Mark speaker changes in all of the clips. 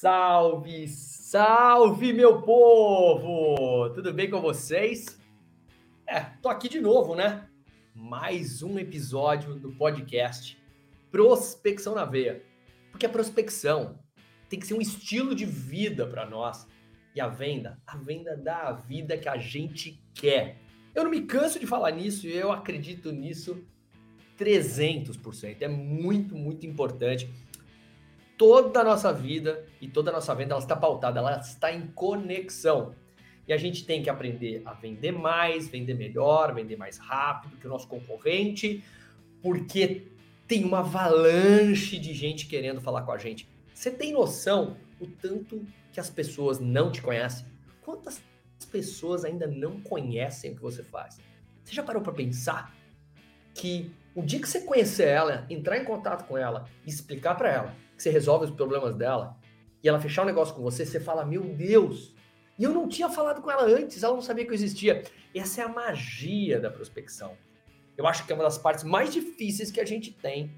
Speaker 1: Salve, salve, meu povo! Tudo bem com vocês? É, tô aqui de novo, né? Mais um episódio do podcast Prospecção na Veia. Porque a prospecção tem que ser um estilo de vida para nós. E a venda, a venda dá a vida que a gente quer. Eu não me canso de falar nisso e eu acredito nisso 300%. É muito, muito importante toda a nossa vida e toda a nossa venda ela está pautada, ela está em conexão. E a gente tem que aprender a vender mais, vender melhor, vender mais rápido que o nosso concorrente, porque tem uma avalanche de gente querendo falar com a gente. Você tem noção o tanto que as pessoas não te conhecem? Quantas pessoas ainda não conhecem o que você faz? Você já parou para pensar que o dia que você conhecer ela, entrar em contato com ela explicar para ela que você resolve os problemas dela, e ela fechar um negócio com você, você fala, meu Deus, e eu não tinha falado com ela antes, ela não sabia que eu existia. Essa é a magia da prospecção. Eu acho que é uma das partes mais difíceis que a gente tem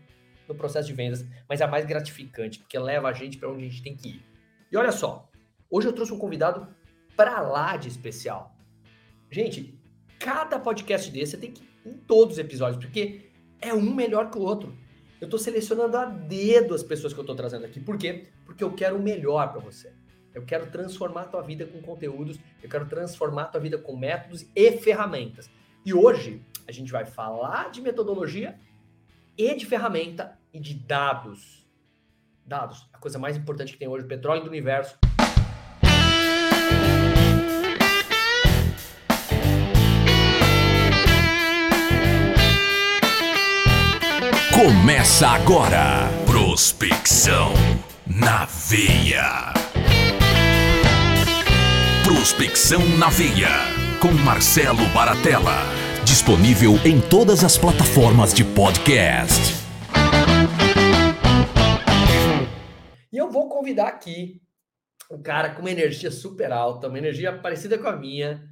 Speaker 1: no processo de vendas, mas é a mais gratificante, porque leva a gente para onde a gente tem que ir. E olha só, hoje eu trouxe um convidado para lá de especial. Gente, cada podcast desse tem que ir em todos os episódios, porque é um melhor que o outro. Eu estou selecionando a dedo as pessoas que eu estou trazendo aqui. Por quê? Porque eu quero o melhor para você. Eu quero transformar a tua vida com conteúdos, eu quero transformar a tua vida com métodos e ferramentas. E hoje a gente vai falar de metodologia e de ferramenta e de dados. Dados, a coisa mais importante que tem hoje, o petróleo do universo.
Speaker 2: Começa agora. Prospecção na veia. Prospecção na veia. Com Marcelo Baratella. Disponível em todas as plataformas de podcast.
Speaker 1: E eu vou convidar aqui um cara com uma energia super alta, uma energia parecida com a minha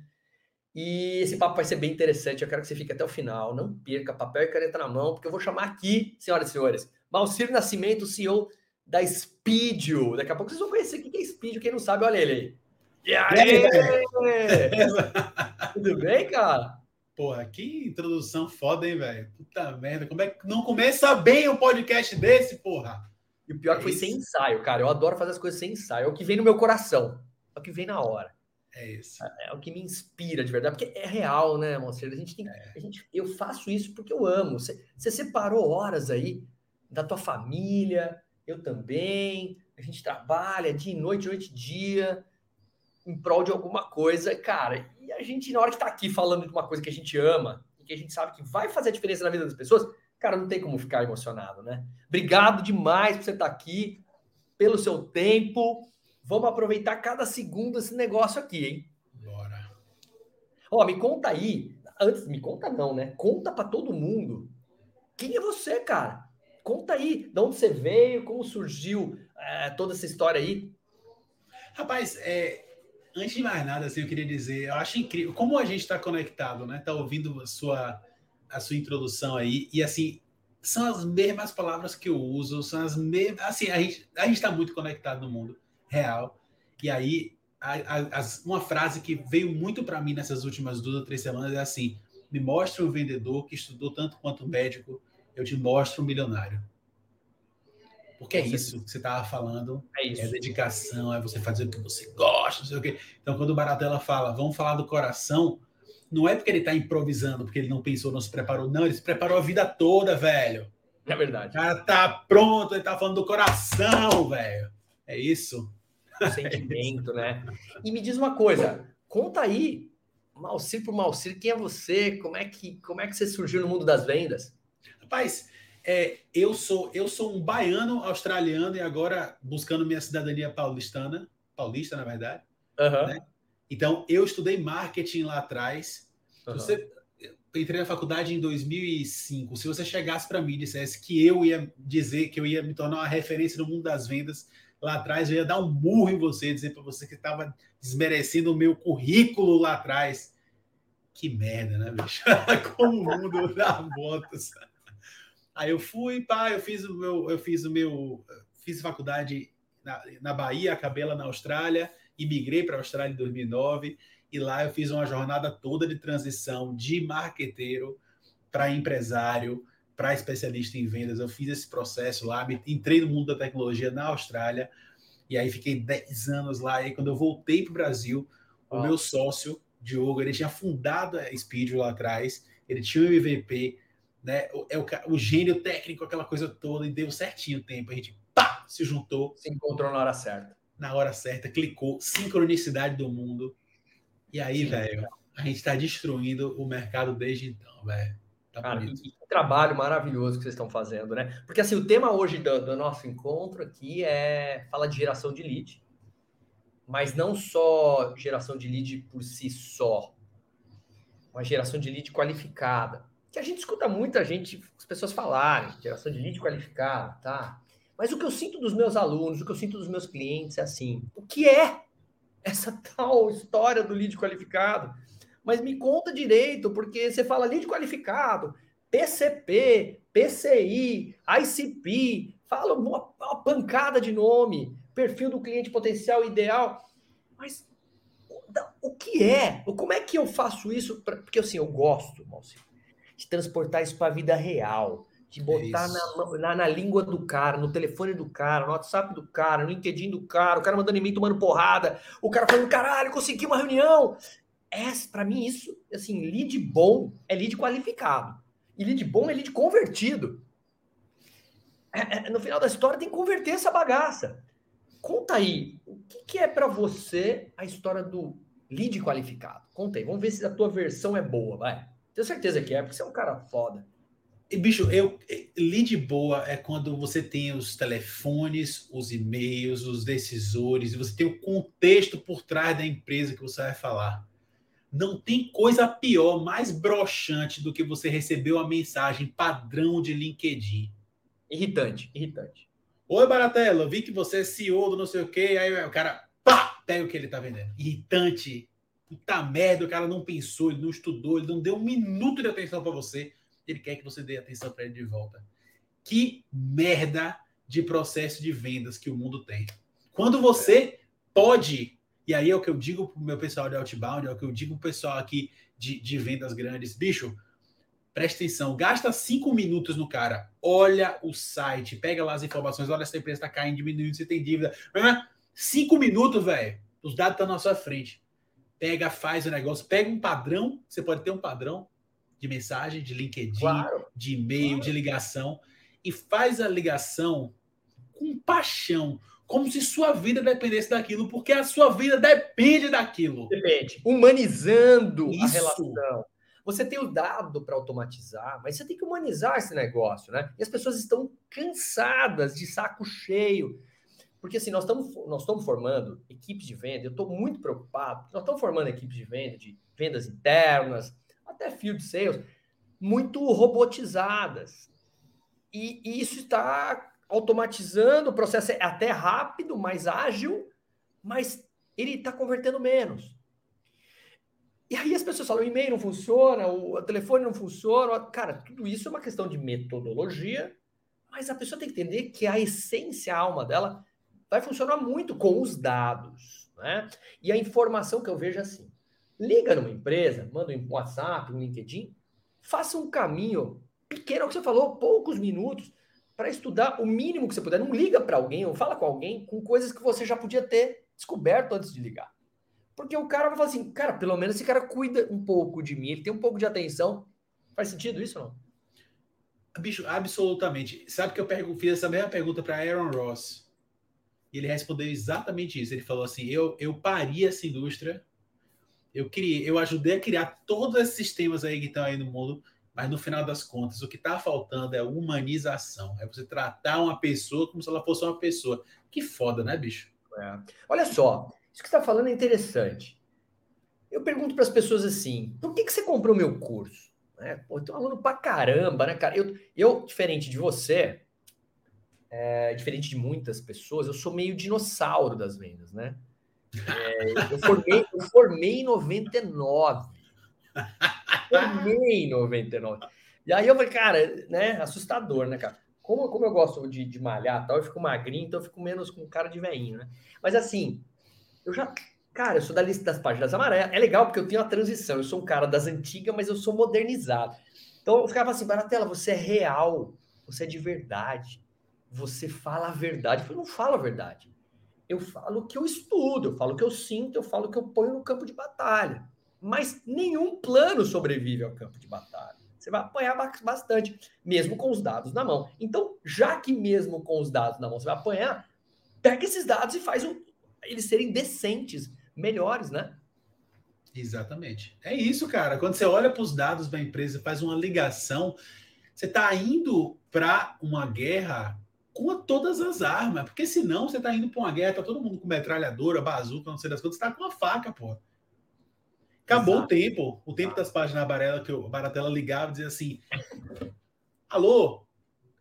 Speaker 1: e esse papo vai ser bem interessante. Eu quero que você fique até o final. Não perca papel e caneta na mão, porque eu vou chamar aqui, senhoras e senhores, Malcir Nascimento, CEO da Speedio. Daqui a pouco vocês vão conhecer o que é Speedio. Quem não sabe, olha ele aí. E aí? Tudo bem, cara?
Speaker 3: Porra, que introdução foda, hein, velho? Puta merda. Como é que não começa bem um podcast desse, porra?
Speaker 1: E o pior é que foi sem ensaio, cara. Eu adoro fazer as coisas sem ensaio. É o que vem no meu coração. É o que vem na hora.
Speaker 3: É isso.
Speaker 1: É, é, o que me inspira de verdade, porque é real, né, Monster? A gente tem, é. a gente, eu faço isso porque eu amo. Você, você separou horas aí da tua família, eu também. A gente trabalha dia e noite, noite e dia, em prol de alguma coisa, cara. E a gente, na hora que tá aqui falando de uma coisa que a gente ama e que a gente sabe que vai fazer a diferença na vida das pessoas, cara, não tem como ficar emocionado, né? Obrigado demais por você estar tá aqui, pelo seu tempo Vamos aproveitar cada segundo desse negócio aqui, hein?
Speaker 3: Bora.
Speaker 1: Ó, me conta aí. Antes, me conta não, né? Conta para todo mundo. Quem é você, cara? Conta aí. De onde você veio? Como surgiu é, toda essa história aí?
Speaker 3: Rapaz, é, antes de mais nada, assim, eu queria dizer, eu acho incrível como a gente está conectado, né? Tá ouvindo a sua, a sua introdução aí e assim são as mesmas palavras que eu uso, são as mesmas, assim a gente a gente está muito conectado no mundo real. E aí, a, a, uma frase que veio muito para mim nessas últimas duas ou três semanas é assim: me mostre um vendedor que estudou tanto quanto um médico, eu te mostro um milionário. Porque é isso que você estava falando. É, isso. é dedicação, é você fazer o que você gosta, não sei o quê. Então, quando o Baratella fala, vamos falar do coração, não é porque ele está improvisando, porque ele não pensou, não se preparou, não, ele se preparou a vida toda, velho.
Speaker 1: É verdade.
Speaker 3: O cara tá pronto, ele tá falando do coração, velho. É isso
Speaker 1: sentimento, né? E me diz uma coisa, conta aí, Malcir por Malcir, quem é você? Como é que, como é que você surgiu no mundo das vendas?
Speaker 3: Rapaz, é, eu sou eu sou um baiano australiano e agora buscando minha cidadania paulistana, paulista na verdade.
Speaker 1: Uhum. Né?
Speaker 3: Então eu estudei marketing lá atrás. Uhum. Você, eu entrei na faculdade em 2005. Se você chegasse para mim e dissesse que eu ia dizer que eu ia me tornar uma referência no mundo das vendas, lá atrás, eu ia dar um burro em você, dizer para você que estava desmerecendo o meu currículo lá atrás. Que merda, né, bicho? Como o mundo dá voltas. Aí eu fui, pá, eu fiz o meu, eu fiz o meu, fiz faculdade na, na Bahia, acabei lá na Austrália, imigrei para a Austrália em 2009 e lá eu fiz uma jornada toda de transição de marqueteiro para empresário, para especialista em vendas. Eu fiz esse processo lá, entrei no mundo da tecnologia na Austrália e aí fiquei 10 anos lá. E aí, quando eu voltei para o Brasil, oh. o meu sócio, Diogo, ele tinha fundado a Speed lá atrás, ele tinha o MVP, né? O, é o, o gênio técnico, aquela coisa toda, e deu certinho o tempo. A gente pá, se juntou.
Speaker 1: Se encontrou na hora certa.
Speaker 3: Na hora certa, clicou, sincronicidade do mundo. E aí, velho, a gente está destruindo o mercado desde então, velho.
Speaker 1: Tá Cara, que trabalho maravilhoso que vocês estão fazendo, né? Porque assim, o tema hoje do, do, nosso encontro aqui é fala de geração de lead, mas não só geração de lead por si só, uma geração de lead qualificada. Que a gente escuta muita gente, as pessoas falarem, geração de lead qualificada, tá? Mas o que eu sinto dos meus alunos, o que eu sinto dos meus clientes é assim: o que é essa tal história do lead qualificado. Mas me conta direito, porque você fala lead qualificado, PCP, PCI, ICP, fala uma, uma pancada de nome, perfil do cliente potencial ideal. Mas o que é? Como é que eu faço isso? Pra, porque assim, eu gosto, Malci, de transportar isso para a vida real de botar na, na, na, língua do cara, no telefone do cara, no WhatsApp do cara, no LinkedIn do cara, o cara mandando em mim tomando porrada, o cara falando, caralho, consegui uma reunião. É, para mim, isso, assim, lead bom é lead qualificado. E lead bom é lead convertido. É, é, no final da história tem que converter essa bagaça. Conta aí, o que, que é para você a história do lead qualificado? Conta aí, vamos ver se a tua versão é boa, vai. Tenho certeza que é, porque você é um cara foda.
Speaker 3: E, bicho, eu, lead boa é quando você tem os telefones, os e-mails, os decisores, e você tem o contexto por trás da empresa que você vai falar. Não tem coisa pior, mais broxante do que você receber uma mensagem padrão de LinkedIn.
Speaker 1: Irritante, irritante.
Speaker 3: Oi, Baratella, vi que você é CEO do não sei o quê, aí o cara, pá, pega o que ele tá vendendo. Irritante. Puta merda, o cara não pensou, ele não estudou, ele não deu um minuto de atenção para você ele quer que você dê atenção para ele de volta. Que merda de processo de vendas que o mundo tem. Quando você pode, e aí é o que eu digo para o meu pessoal de outbound, é o que eu digo para o pessoal aqui de, de vendas grandes, bicho, presta atenção, gasta cinco minutos no cara, olha o site, pega lá as informações, olha se a empresa está caindo, diminuindo, se tem dívida. Cinco minutos, velho, os dados estão na sua frente. Pega, faz o negócio, pega um padrão, você pode ter um padrão, de mensagem, de LinkedIn, claro. de e-mail, claro. de ligação, e faz a ligação com paixão, como se sua vida dependesse daquilo, porque a sua vida depende daquilo.
Speaker 1: Depende. Humanizando Isso. a relação. Você tem o dado para automatizar, mas você tem que humanizar esse negócio, né? E as pessoas estão cansadas de saco cheio. Porque assim, nós estamos, nós estamos formando equipes de venda, eu estou muito preocupado, nós estamos formando equipes de venda, de vendas internas, até field sales, muito robotizadas. E, e isso está automatizando, o processo é até rápido, mais ágil, mas ele está convertendo menos. E aí as pessoas falam, o e-mail não funciona, o telefone não funciona. Cara, tudo isso é uma questão de metodologia, mas a pessoa tem que entender que a essência, a alma dela, vai funcionar muito com os dados. Né? E a informação que eu vejo é assim. Liga numa empresa, manda um WhatsApp, um LinkedIn, faça um caminho pequeno, é o que você falou, poucos minutos, para estudar o mínimo que você puder. Não liga para alguém ou fala com alguém com coisas que você já podia ter descoberto antes de ligar. Porque o cara vai falar assim, cara, pelo menos esse cara cuida um pouco de mim, ele tem um pouco de atenção. Faz sentido isso não?
Speaker 3: Bicho, absolutamente. Sabe que eu fiz essa mesma pergunta para Aaron Ross. E ele respondeu exatamente isso. Ele falou assim: eu, eu pari essa indústria eu criei, eu ajudei a criar todos esses sistemas aí que estão aí no mundo, mas no final das contas, o que está faltando é humanização. É você tratar uma pessoa como se ela fosse uma pessoa. Que foda, né, bicho?
Speaker 1: É. Olha só, isso que você está falando é interessante. Eu pergunto para as pessoas assim: por que, que você comprou meu curso? É, pô, eu tô aluno pra caramba, né, cara? Eu, eu diferente de você, é, diferente de muitas pessoas, eu sou meio dinossauro das vendas, né? É, eu, formei, eu formei em 99. Em 99. E aí eu falei, cara, né? Assustador, né, cara? como, como eu gosto de, de malhar tal, eu fico magrinho, então eu fico menos com cara de veinho, né? Mas assim, eu já. Cara, eu sou da lista das páginas amarelas. É legal porque eu tenho a transição. Eu sou um cara das antigas, mas eu sou modernizado. Então eu ficava assim, Baratela, você é real, você é de verdade, você fala a verdade. Eu falei, não falo a verdade. Eu falo o que eu estudo, eu falo o que eu sinto, eu falo o que eu ponho no campo de batalha. Mas nenhum plano sobrevive ao campo de batalha. Você vai apanhar bastante, mesmo com os dados na mão. Então, já que mesmo com os dados na mão você vai apanhar, pega esses dados e faz um, eles serem decentes, melhores, né?
Speaker 3: Exatamente. É isso, cara. Quando você olha para os dados da empresa, faz uma ligação, você está indo para uma guerra com todas as armas, porque senão você está indo para uma guerra, tá todo mundo com metralhadora, bazuca, não sei das coisas, você tá com uma faca, pô. Acabou Exato. o tempo, o tempo das páginas Barela que o Baratela ligava e dizia assim: Alô,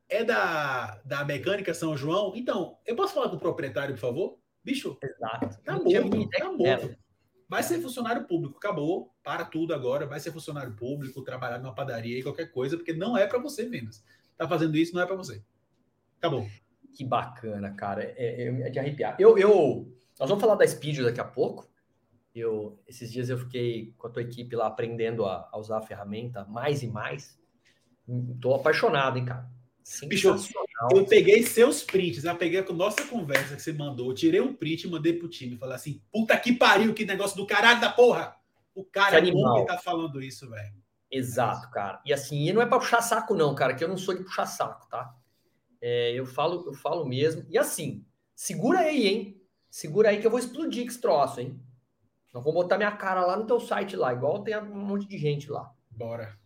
Speaker 3: é da, da mecânica São João? Então, eu posso falar com o proprietário, por favor? Bicho,
Speaker 1: Exato.
Speaker 3: morto, tá morto. Vai ser funcionário público, acabou, para tudo agora, vai ser funcionário público, trabalhar numa padaria e qualquer coisa, porque não é para você menos. Tá fazendo isso, não é para você. Acabou.
Speaker 1: Que bacana, cara. É, é, é de arrepiar. Eu, eu, nós vamos falar da Speed daqui a pouco. Eu, esses dias eu fiquei com a tua equipe lá aprendendo a, a usar a ferramenta mais e mais. Tô apaixonado, hein, cara.
Speaker 3: Bicho, eu peguei seus prints, eu peguei a nossa conversa que você mandou, tirei um print e mandei pro time. Falei assim: puta que pariu, que negócio do caralho da porra! O cara é que tá falando isso, velho.
Speaker 1: Exato, cara. E assim, e não é para puxar saco, não, cara, que eu não sou de puxar saco, tá? É, eu falo, eu falo mesmo. E assim, segura aí, hein? Segura aí que eu vou explodir esse troço, hein? Não vou botar minha cara lá no teu site lá, igual tem um monte de gente lá.
Speaker 3: Bora.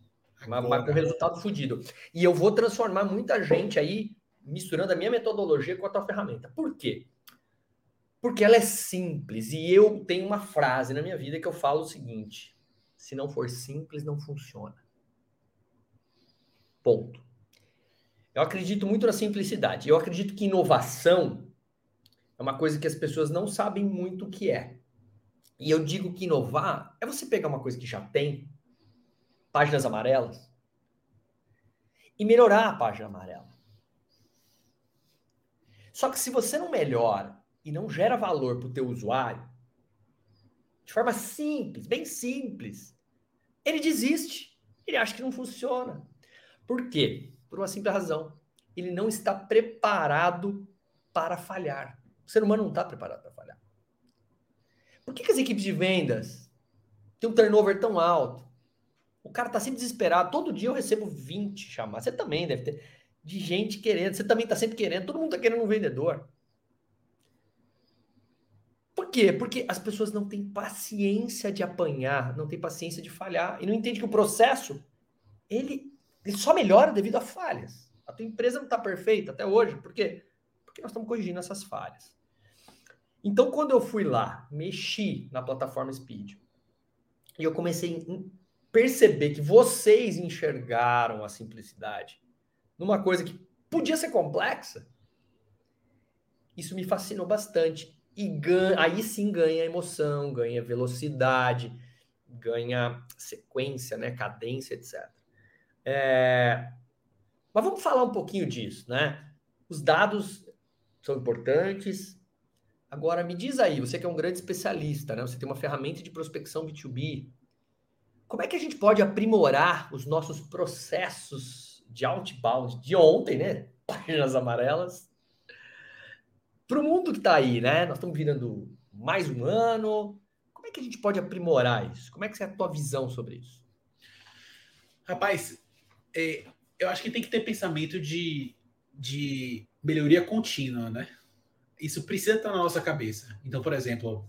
Speaker 1: Mas, mas com resultado fodido. E eu vou transformar muita gente aí misturando a minha metodologia com a tua ferramenta. Por quê? Porque ela é simples. E eu tenho uma frase na minha vida que eu falo o seguinte: se não for simples, não funciona. Ponto. Eu acredito muito na simplicidade. Eu acredito que inovação é uma coisa que as pessoas não sabem muito o que é. E eu digo que inovar é você pegar uma coisa que já tem, páginas amarelas, e melhorar a página amarela. Só que se você não melhora e não gera valor para o teu usuário, de forma simples, bem simples, ele desiste. Ele acha que não funciona. Por quê? Por uma simples razão. Ele não está preparado para falhar. O ser humano não está preparado para. Por que, que as equipes de vendas têm um turnover tão alto? O cara está sempre desesperado. Todo dia eu recebo 20 chamadas. Você também deve ter. De gente querendo. Você também está sempre querendo. Todo mundo está querendo um vendedor. Por quê? Porque as pessoas não têm paciência de apanhar, não têm paciência de falhar e não entende que o processo ele, ele só melhora devido a falhas. A tua empresa não está perfeita até hoje. Por quê? Porque nós estamos corrigindo essas falhas. Então, quando eu fui lá, mexi na plataforma Speed, e eu comecei a perceber que vocês enxergaram a simplicidade numa coisa que podia ser complexa, isso me fascinou bastante. E ganha, aí sim ganha emoção, ganha velocidade, ganha sequência, né, cadência, etc. É... Mas vamos falar um pouquinho disso, né? Os dados são importantes, Agora, me diz aí, você que é um grande especialista, né? Você tem uma ferramenta de prospecção B2B. Como é que a gente pode aprimorar os nossos processos de outbound de ontem, né? Páginas amarelas. Para o mundo que está aí, né? Nós estamos virando mais um ano. Como é que a gente pode aprimorar isso? Como é que é a tua visão sobre isso?
Speaker 3: Rapaz, é, eu acho que tem que ter pensamento de, de melhoria contínua, né? Isso precisa estar na nossa cabeça. Então, por exemplo,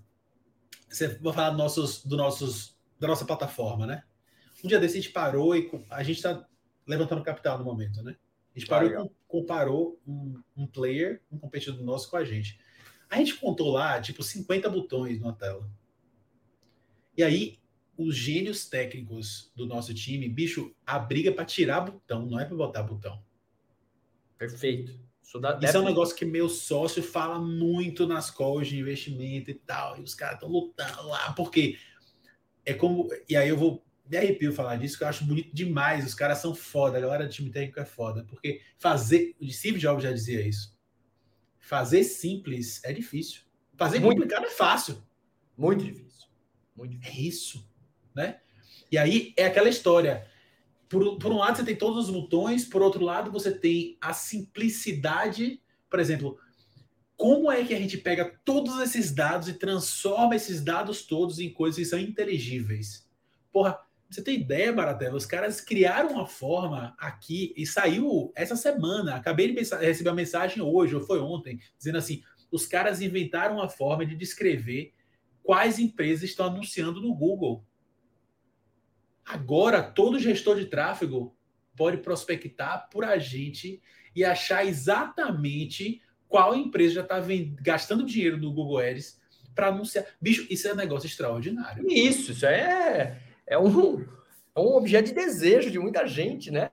Speaker 3: você vai falar do nossos, do nossos, da nossa plataforma, né? Um dia desse a gente parou e a gente está levantando capital no momento, né? A gente parou ah, e comparou um, um player, um competidor nosso com a gente. A gente contou lá, tipo, 50 botões na tela. E aí, os gênios técnicos do nosso time, bicho, a briga para tirar botão, não é para botar botão.
Speaker 1: Perfeito.
Speaker 3: Isso, Isso é um negócio que meu sócio fala muito nas calls de investimento e tal. E os caras estão lutando lá, porque é como. E aí eu vou me arrepio falar disso, que eu acho bonito demais. Os caras são foda, a galera do time técnico é foda. Porque fazer. O Steve Jobs já dizia isso. Fazer simples é difícil. Fazer muito complicado é fácil.
Speaker 1: Muito difícil. Muito difícil.
Speaker 3: É isso. Né? E aí é aquela história. Por, por um lado, você tem todos os botões, por outro lado, você tem a simplicidade. Por exemplo, como é que a gente pega todos esses dados e transforma esses dados todos em coisas que são inteligíveis? Porra, você tem ideia, Baratella? Os caras criaram uma forma aqui e saiu essa semana. Acabei de receber uma mensagem hoje, ou foi ontem, dizendo assim: os caras inventaram uma forma de descrever quais empresas estão anunciando no Google. Agora, todo gestor de tráfego pode prospectar por a gente e achar exatamente qual empresa já está gastando dinheiro no Google Ads para anunciar. Bicho, isso é um negócio extraordinário.
Speaker 1: Isso, isso é é um, é um objeto de desejo de muita gente, né?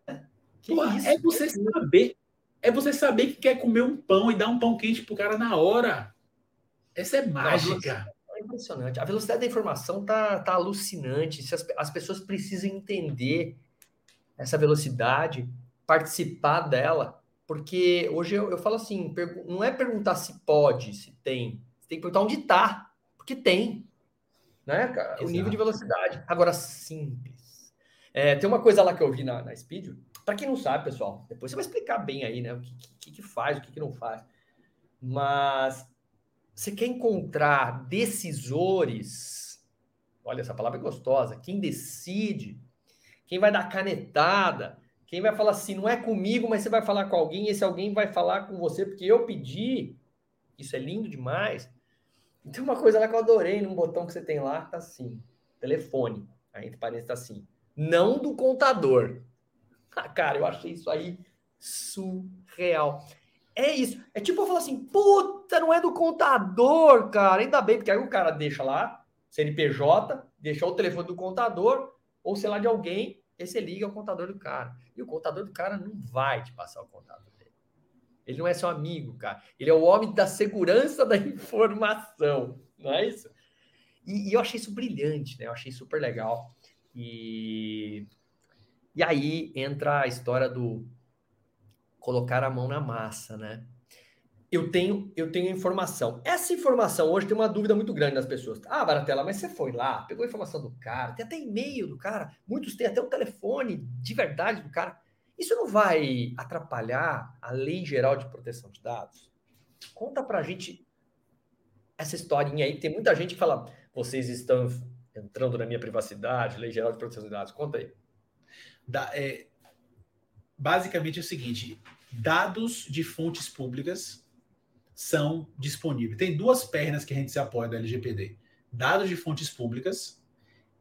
Speaker 3: Pô? É você saber. É você saber que quer comer um pão e dar um pão quente pro cara na hora. Essa é mágica.
Speaker 1: É impressionante. A velocidade da informação tá, tá alucinante. As, as pessoas precisam entender essa velocidade, participar dela, porque hoje eu, eu falo assim: não é perguntar se pode, se tem. Você tem que perguntar onde está, porque tem né, cara? Exato. O nível de velocidade. Agora, simples. É, tem uma coisa lá que eu vi na, na Speed. Para quem não sabe, pessoal, depois você vai explicar bem aí, né? O que, que, que faz, o que, que não faz. Mas você quer encontrar decisores. Olha, essa palavra é gostosa. Quem decide, quem vai dar canetada, quem vai falar assim, não é comigo, mas você vai falar com alguém, esse alguém vai falar com você porque eu pedi. Isso é lindo demais. Tem uma coisa lá que eu adorei num botão que você tem lá, tá assim, telefone. Aí entre parênteses tá assim, não do contador. Ah, cara, eu achei isso aí surreal. É isso. É tipo eu falar assim, puta, não é do contador, cara. Ainda bem, porque aí o cara deixa lá, CNPJ, deixa o telefone do contador, ou sei lá, de alguém, e você liga ao contador do cara. E o contador do cara não vai te passar o contador. Ele não é seu amigo, cara. Ele é o homem da segurança da informação, não é isso? E, e eu achei isso brilhante, né? Eu achei super legal. E, e aí entra a história do colocar a mão na massa, né? Eu tenho, eu tenho informação. Essa informação hoje tem uma dúvida muito grande das pessoas. Ah, Baratela, mas você foi lá, pegou a informação do cara, tem até e-mail do cara, muitos têm até o telefone de verdade do cara. Isso não vai atrapalhar a Lei Geral de Proteção de Dados? Conta para a gente essa historinha aí. Tem muita gente que fala: vocês estão entrando na minha privacidade, Lei Geral de Proteção de Dados. Conta aí.
Speaker 3: Da, é, basicamente é o seguinte: dados de fontes públicas são disponíveis. Tem duas pernas que a gente se apoia da LGPD: dados de fontes públicas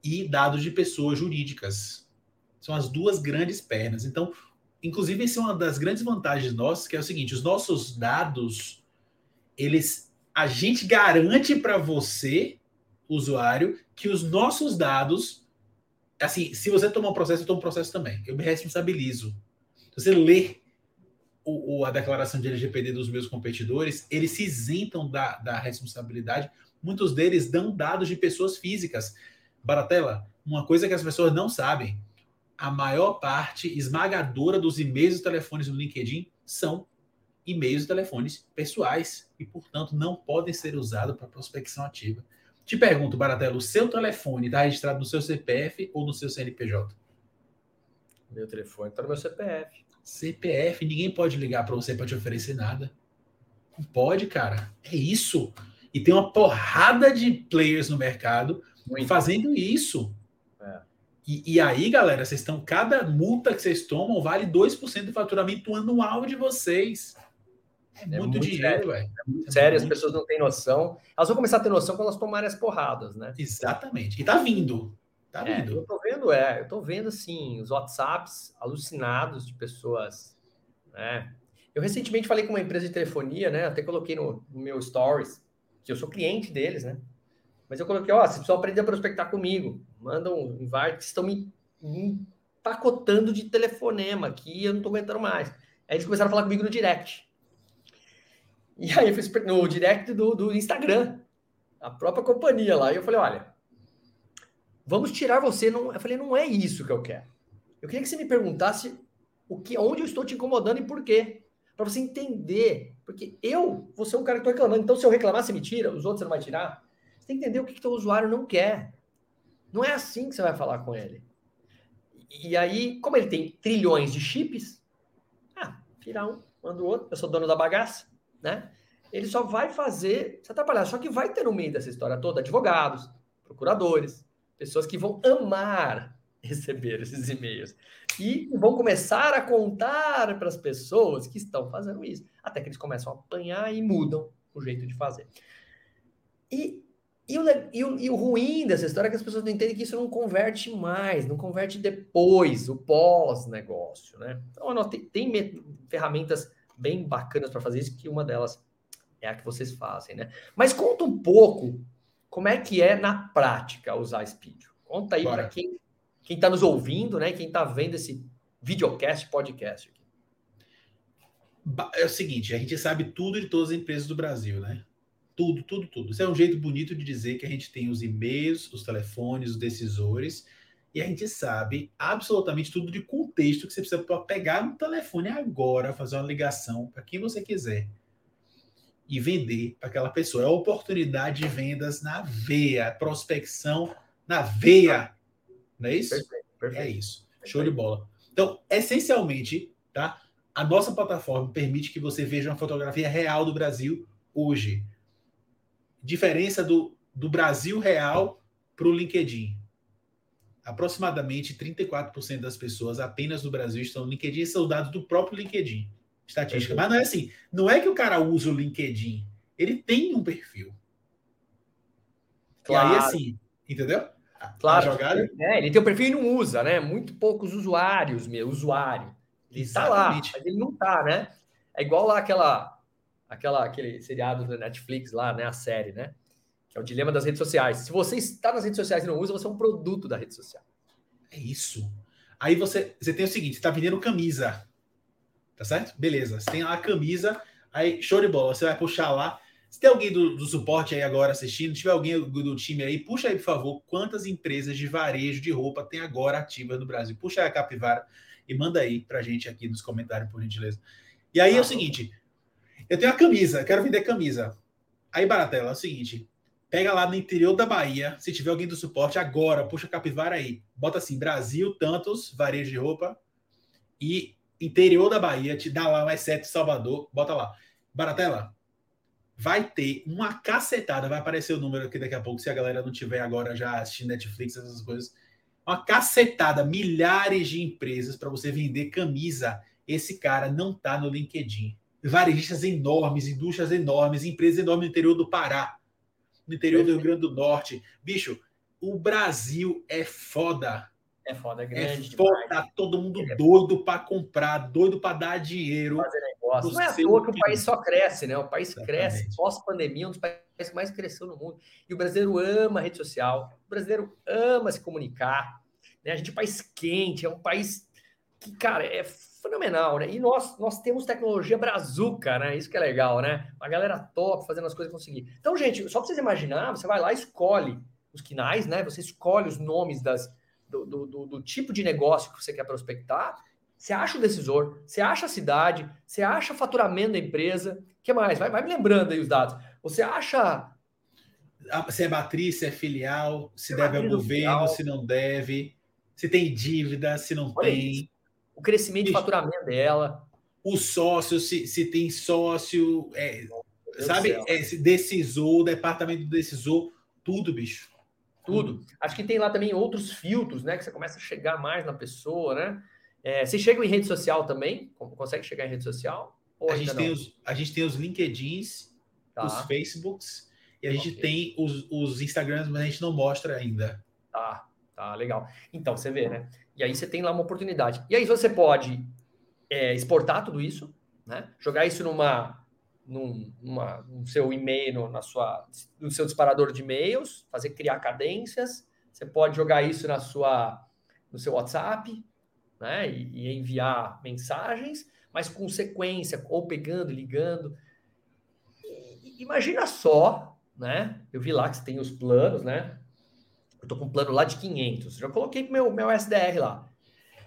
Speaker 3: e dados de pessoas jurídicas. São as duas grandes pernas. Então, inclusive, essa é uma das grandes vantagens nossas, que é o seguinte: os nossos dados, eles, a gente garante para você, usuário, que os nossos dados, assim, se você tomar um processo, eu tomo um processo também. Eu me responsabilizo. Você lê o, o, a declaração de LGPD dos meus competidores, eles se isentam da, da responsabilidade. Muitos deles dão dados de pessoas físicas. Baratela, uma coisa que as pessoas não sabem a maior parte esmagadora dos e-mails e telefones do LinkedIn são e-mails e telefones pessoais e, portanto, não podem ser usados para prospecção ativa. Te pergunto, Baratelo, o seu telefone está registrado no seu CPF ou no seu CNPJ?
Speaker 1: Meu telefone está no meu CPF.
Speaker 3: CPF, ninguém pode ligar para você para te oferecer nada. Não pode, cara. É isso. E tem uma porrada de players no mercado Muito. fazendo isso. E, e, aí, galera, vocês estão. Cada multa que vocês tomam vale 2% do faturamento anual de vocês.
Speaker 1: É, é muito, muito, dinheiro, velho. É muito é sério, muito... as pessoas não têm noção. Elas vão começar a ter noção quando elas tomarem as porradas, né?
Speaker 3: Exatamente. E tá vindo. Tá
Speaker 1: é,
Speaker 3: vindo.
Speaker 1: Eu tô vendo, é. Eu tô vendo, assim, os WhatsApps alucinados de pessoas, né? Eu recentemente falei com uma empresa de telefonia, né? Até coloquei no, no meu stories, que eu sou cliente deles, né? Mas eu coloquei, ó, vocês precisam aprender a prospectar comigo. Mandam um invite, estão me empacotando de telefonema aqui, eu não tô aguentando mais. Aí eles começaram a falar comigo no direct. E aí eu fiz no direct do, do Instagram, a própria companhia lá. E eu falei, olha, vamos tirar você. Não... Eu falei, não é isso que eu quero. Eu queria que você me perguntasse o que, onde eu estou te incomodando e por quê. Para você entender. Porque eu vou ser um cara que estou reclamando. Então, se eu reclamar, você me tira, os outros você não vai tirar. Você tem que entender o que o teu usuário não quer. Não é assim que você vai falar com ele. E aí, como ele tem trilhões de chips, ah, tirar um, manda o outro, eu sou dono da bagaça, né? Ele só vai fazer você atrapalhar. Só que vai ter no meio dessa história toda advogados, procuradores, pessoas que vão amar receber esses e-mails e vão começar a contar para as pessoas que estão fazendo isso, até que eles começam a apanhar e mudam o jeito de fazer. E e o, e, o, e o ruim dessa história é que as pessoas não entendem que isso não converte mais, não converte depois, o pós-negócio, né? Então, tem, tem ferramentas bem bacanas para fazer isso, que uma delas é a que vocês fazem, né? Mas conta um pouco como é que é na prática usar Speed. Conta aí para quem quem está nos ouvindo, né? Quem está vendo esse videocast, podcast aqui.
Speaker 3: É o seguinte, a gente sabe tudo de todas as empresas do Brasil, né? Tudo, tudo, tudo. Isso é um jeito bonito de dizer que a gente tem os e-mails, os telefones, os decisores, e a gente sabe absolutamente tudo de contexto que você precisa pegar no telefone agora, fazer uma ligação para quem você quiser e vender para aquela pessoa. É a oportunidade de vendas na veia, prospecção na veia. Não é isso? Perfeito, perfeito. É isso. Show de bola. Então, essencialmente, tá? A nossa plataforma permite que você veja uma fotografia real do Brasil hoje diferença do, do Brasil real para o LinkedIn. Aproximadamente 34% das pessoas apenas do Brasil estão no LinkedIn, são dados do próprio LinkedIn. Estatística. Mas não é assim. Não é que o cara usa o LinkedIn. Ele tem um perfil. Claro. E aí, assim, entendeu?
Speaker 1: Claro. jogada... É, ele tem um perfil e não usa, né? Muito poucos usuários, meu, usuário. Ele está lá, mas ele não está, né? É igual lá aquela aquela, aquele seriado da Netflix lá, né? A série, né? Que é o dilema das redes sociais. Se você está nas redes sociais e não usa, você é um produto da rede social.
Speaker 3: É isso. Aí você, você tem o seguinte: você está vendendo camisa. Tá certo? Beleza. Você tem lá a camisa, aí show de bola. Você vai puxar lá. Se tem alguém do, do suporte aí agora assistindo, se tiver alguém do, do, time aí, puxa aí, por favor, quantas empresas de varejo de roupa tem agora ativas no Brasil. Puxa aí a capivara e manda aí pra gente aqui nos comentários, por gentileza. E aí ah, é o seguinte: eu tenho a camisa, quero vender camisa. Aí, Baratela, é o seguinte: pega lá no interior da Bahia, se tiver alguém do suporte, agora, puxa a capivara aí. Bota assim: Brasil, tantos, varejo de roupa. E interior da Bahia, te dá lá um exceto Salvador, bota lá. Baratela, vai ter uma cacetada, vai aparecer o número aqui daqui a pouco, se a galera não tiver agora já assistindo Netflix, essas coisas. Uma cacetada, milhares de empresas para você vender camisa. Esse cara não tá no LinkedIn varejistas enormes, indústrias enormes, empresas enormes no interior do Pará, no interior do Rio Grande do Norte. Bicho, o Brasil é foda.
Speaker 1: É foda, é grande.
Speaker 3: É foda, tá todo mundo é doido para comprar, doido para dar dinheiro.
Speaker 1: Fazer negócio. Não é à toa que o país só cresce, né? O país Exatamente. cresce. Pós-pandemia, um dos países que mais cresceu no mundo. E o brasileiro ama a rede social, o brasileiro ama se comunicar. Né? A gente é um país quente, é um país que, cara, é fenomenal, né? E nós, nós temos tecnologia brazuca, né? Isso que é legal, né? Uma galera top fazendo as coisas conseguir. Então, gente, só para vocês imaginar, você vai lá escolhe os quinais, né? Você escolhe os nomes das, do, do, do, do tipo de negócio que você quer prospectar. Você acha o decisor, você acha a cidade, você acha o faturamento da empresa. O que mais? Vai, vai me lembrando aí os dados. Você acha
Speaker 3: ah, se é matriz, se é filial, se, se deve ao governo, filial. se não deve, se tem dívida, se não Olha tem. Isso
Speaker 1: o crescimento de faturamento dela.
Speaker 3: O sócio, se, se tem sócio, é, sabe? É, decisor, departamento do decisor, tudo, bicho.
Speaker 1: Tudo. Acho que tem lá também outros filtros, né? Que você começa a chegar mais na pessoa, né? É, você chega em rede social também? Consegue chegar em rede social?
Speaker 3: a, gente tem os, a gente tem os LinkedIns, tá. os Facebooks, e a gente okay. tem os, os Instagrams, mas a gente não mostra ainda.
Speaker 1: Tá, tá, legal. Então, você vê, né? E aí você tem lá uma oportunidade. E aí você pode é, exportar tudo isso, né? jogar isso numa, num, numa, no seu e-mail, na sua, no seu disparador de e-mails, fazer criar cadências. Você pode jogar isso na sua, no seu WhatsApp, né? E, e enviar mensagens, mas com sequência, ou pegando, ligando. E, imagina só, né? Eu vi lá que você tem os planos, né? Eu tô com um plano lá de 500. Já coloquei meu, meu SDR lá.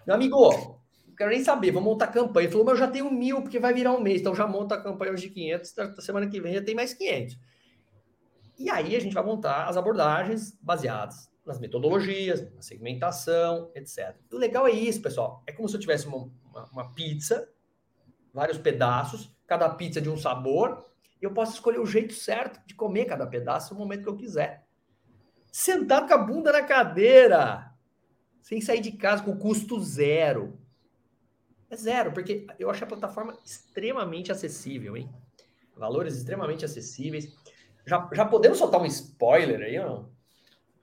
Speaker 1: Meu amigo, quero nem saber, vou montar campanha. Ele falou, mas eu já tenho mil, porque vai virar um mês, então já monta a campanha hoje de 500, da semana que vem já tem mais 500. E aí a gente vai montar as abordagens baseadas nas metodologias, na segmentação, etc. O legal é isso, pessoal. É como se eu tivesse uma, uma, uma pizza, vários pedaços, cada pizza de um sabor, e eu posso escolher o jeito certo de comer cada pedaço no momento que eu quiser. Sentado com a bunda na cadeira, sem sair de casa, com custo zero. É zero, porque eu acho a plataforma extremamente acessível, hein? Valores extremamente acessíveis. Já, já podemos soltar um spoiler aí ou não?